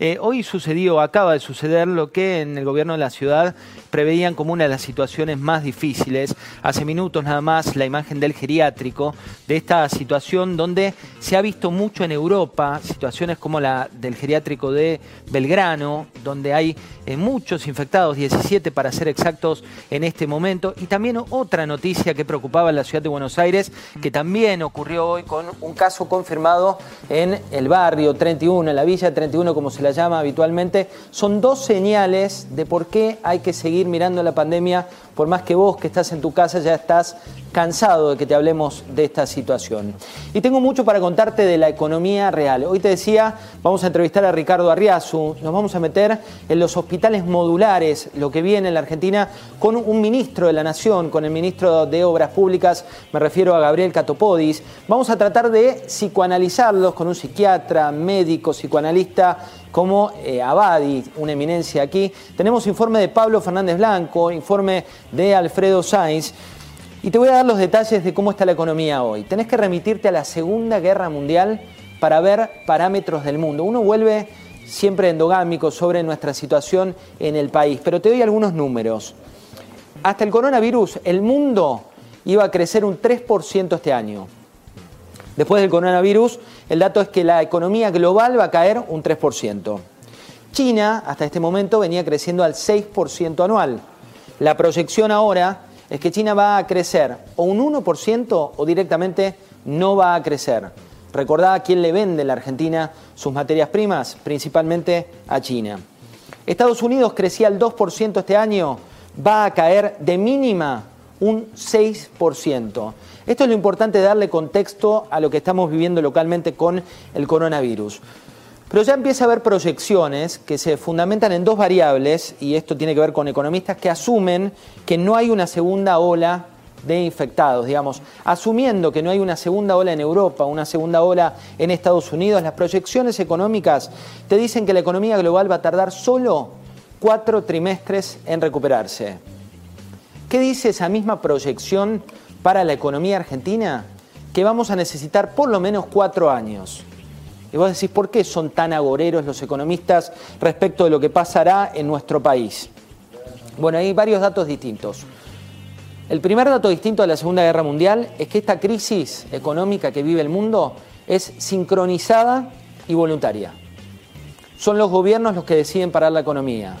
Eh, hoy sucedió, acaba de suceder lo que en el gobierno de la ciudad preveían como una de las situaciones más difíciles. Hace minutos nada más la imagen del geriátrico, de esta situación donde se ha visto mucho en Europa, situaciones como la del geriátrico de Belgrano, donde hay eh, muchos infectados, 17 para ser exactos en este momento, y también otra noticia que preocupaba en la ciudad de Buenos Aires, que también ocurrió hoy con un caso confirmado en el barrio 31, en la villa 31 como se la llama habitualmente, son dos señales de por qué hay que seguir mirando la pandemia, por más que vos que estás en tu casa ya estás cansado de que te hablemos de esta situación. Y tengo mucho para contarte de la economía real. Hoy te decía, vamos a entrevistar a Ricardo Arriazu, nos vamos a meter en los hospitales modulares, lo que viene en la Argentina, con un ministro de la Nación, con el ministro de Obras Públicas, me refiero a Gabriel Catopodis. Vamos a tratar de psicoanalizarlos con un psiquiatra, médico, psicoanalista como eh, Abadi, una eminencia aquí. Tenemos informe de Pablo Fernández Blanco, informe de Alfredo Sainz. Y te voy a dar los detalles de cómo está la economía hoy. Tenés que remitirte a la Segunda Guerra Mundial para ver parámetros del mundo. Uno vuelve siempre endogámico sobre nuestra situación en el país, pero te doy algunos números. Hasta el coronavirus, el mundo iba a crecer un 3% este año. Después del coronavirus, el dato es que la economía global va a caer un 3%. China, hasta este momento, venía creciendo al 6% anual. La proyección ahora es que China va a crecer o un 1% o directamente no va a crecer. Recordá a quién le vende la Argentina sus materias primas, principalmente a China. Estados Unidos crecía al 2% este año, va a caer de mínima un 6%. Esto es lo importante, darle contexto a lo que estamos viviendo localmente con el coronavirus. Pero ya empieza a haber proyecciones que se fundamentan en dos variables, y esto tiene que ver con economistas que asumen que no hay una segunda ola de infectados, digamos, asumiendo que no hay una segunda ola en Europa, una segunda ola en Estados Unidos, las proyecciones económicas te dicen que la economía global va a tardar solo cuatro trimestres en recuperarse. ¿Qué dice esa misma proyección para la economía argentina? Que vamos a necesitar por lo menos cuatro años. Y vos decís, ¿por qué son tan agoreros los economistas respecto de lo que pasará en nuestro país? Bueno, hay varios datos distintos. El primer dato distinto de la Segunda Guerra Mundial es que esta crisis económica que vive el mundo es sincronizada y voluntaria. Son los gobiernos los que deciden parar la economía.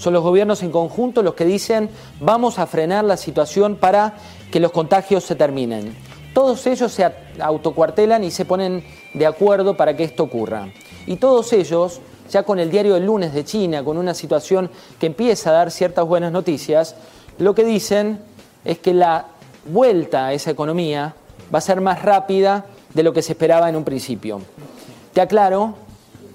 Son los gobiernos en conjunto los que dicen vamos a frenar la situación para que los contagios se terminen todos ellos se autocuartelan y se ponen de acuerdo para que esto ocurra. Y todos ellos, ya con el diario del lunes de China, con una situación que empieza a dar ciertas buenas noticias, lo que dicen es que la vuelta a esa economía va a ser más rápida de lo que se esperaba en un principio. Te aclaro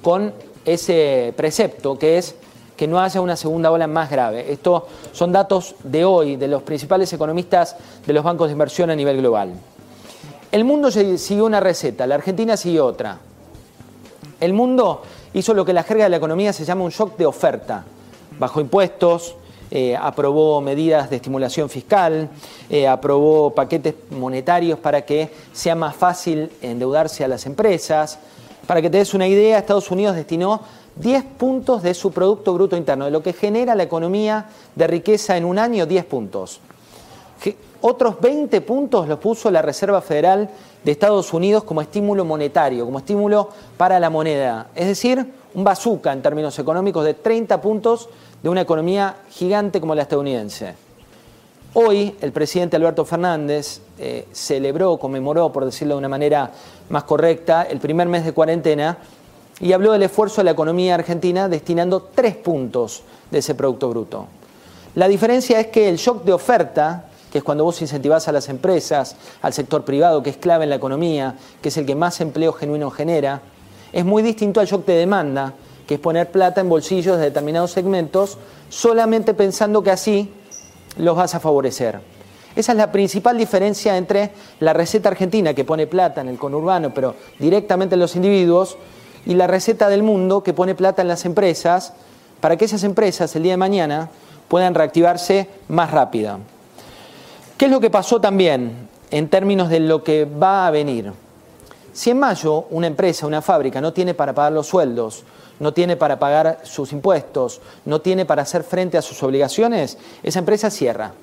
con ese precepto que es que no haya una segunda ola más grave. Estos son datos de hoy, de los principales economistas de los bancos de inversión a nivel global. El mundo siguió una receta, la Argentina siguió otra. El mundo hizo lo que la jerga de la economía se llama un shock de oferta. Bajó impuestos, eh, aprobó medidas de estimulación fiscal, eh, aprobó paquetes monetarios para que sea más fácil endeudarse a las empresas. Para que te des una idea, Estados Unidos destinó 10 puntos de su Producto Bruto Interno, de lo que genera la economía de riqueza en un año, 10 puntos. Otros 20 puntos los puso la Reserva Federal de Estados Unidos como estímulo monetario, como estímulo para la moneda. Es decir, un bazooka en términos económicos de 30 puntos de una economía gigante como la estadounidense. Hoy el presidente Alberto Fernández eh, celebró, conmemoró, por decirlo de una manera más correcta, el primer mes de cuarentena y habló del esfuerzo de la economía argentina destinando tres puntos de ese Producto Bruto. La diferencia es que el shock de oferta que es cuando vos incentivás a las empresas, al sector privado, que es clave en la economía, que es el que más empleo genuino genera, es muy distinto al shock de demanda, que es poner plata en bolsillos de determinados segmentos, solamente pensando que así los vas a favorecer. Esa es la principal diferencia entre la receta argentina, que pone plata en el conurbano, pero directamente en los individuos, y la receta del mundo, que pone plata en las empresas, para que esas empresas el día de mañana puedan reactivarse más rápida. ¿Qué es lo que pasó también en términos de lo que va a venir? Si en mayo una empresa, una fábrica no tiene para pagar los sueldos, no tiene para pagar sus impuestos, no tiene para hacer frente a sus obligaciones, esa empresa cierra.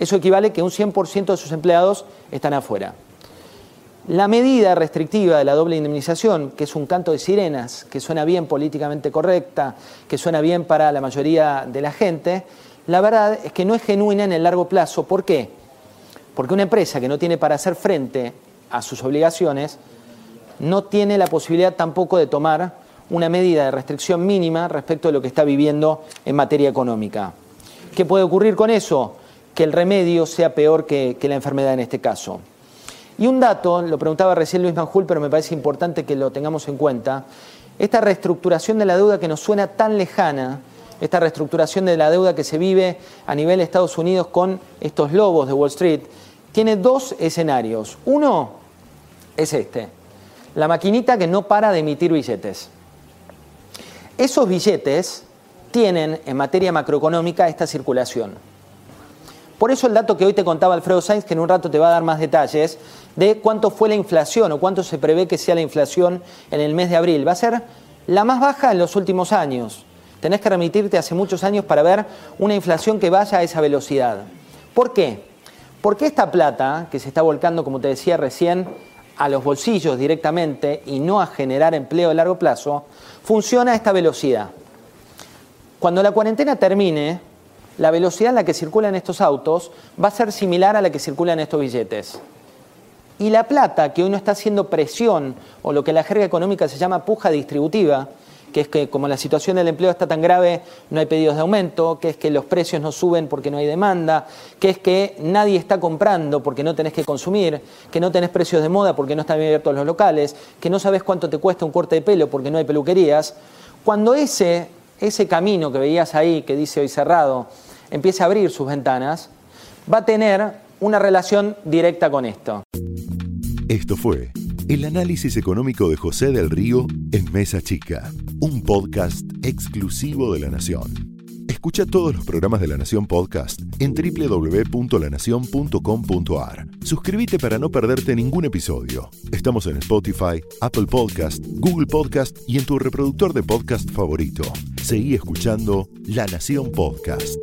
Eso equivale a que un 100% de sus empleados están afuera. La medida restrictiva de la doble indemnización, que es un canto de sirenas, que suena bien políticamente correcta, que suena bien para la mayoría de la gente, la verdad es que no es genuina en el largo plazo. ¿Por qué? Porque una empresa que no tiene para hacer frente a sus obligaciones no tiene la posibilidad tampoco de tomar una medida de restricción mínima respecto de lo que está viviendo en materia económica. ¿Qué puede ocurrir con eso? Que el remedio sea peor que, la enfermedad en este caso. Y un dato, lo preguntaba recién Luis Manjul, pero me parece importante que lo tengamos en cuenta, esta reestructuración de la deuda que nos suena tan lejana, esta reestructuración de la deuda que se vive a nivel de Estados Unidos con estos lobos de Wall Street, tiene dos escenarios. Uno es este, la maquinita que no para de emitir billetes. Esos billetes tienen en materia macroeconómica esta circulación. Por eso el dato que hoy te contaba Alfredo Sainz, que en un rato te va a dar más detalles, de cuánto fue la inflación o cuánto se prevé que sea la inflación en el mes de abril, va a ser la más baja en los últimos años. Tenés que remitirte hace muchos años para ver una inflación que vaya a esa velocidad. ¿Por qué? Porque esta plata que se está volcando, como te decía recién, a los bolsillos directamente y no a generar empleo a largo plazo, funciona a esta velocidad. Cuando la cuarentena termine, la velocidad en la que circulan estos autos va a ser similar a la que circulan estos billetes. Y la plata, que hoy no está haciendo presión, o lo que la jerga económica se llama puja distributiva, que es que como la situación del empleo está tan grave, no hay pedidos de aumento, que es que los precios no suben porque no hay demanda, que es que nadie está comprando porque no tenés que consumir, que no tenés precios de moda porque no están abiertos los locales, que no sabes cuánto te cuesta un corte de pelo porque no hay peluquerías. Cuando ese, ese camino que veías ahí, que dice hoy cerrado, empiece a abrir sus ventanas, va a tener una relación directa con esto. Esto fue el análisis económico de José del Río en Mesa Chica, un podcast exclusivo de La Nación. Escucha todos los programas de La Nación Podcast en www.lanacion.com.ar. Suscríbete para no perderte ningún episodio. Estamos en Spotify, Apple Podcast, Google Podcast y en tu reproductor de podcast favorito. Seguí escuchando La Nación Podcast.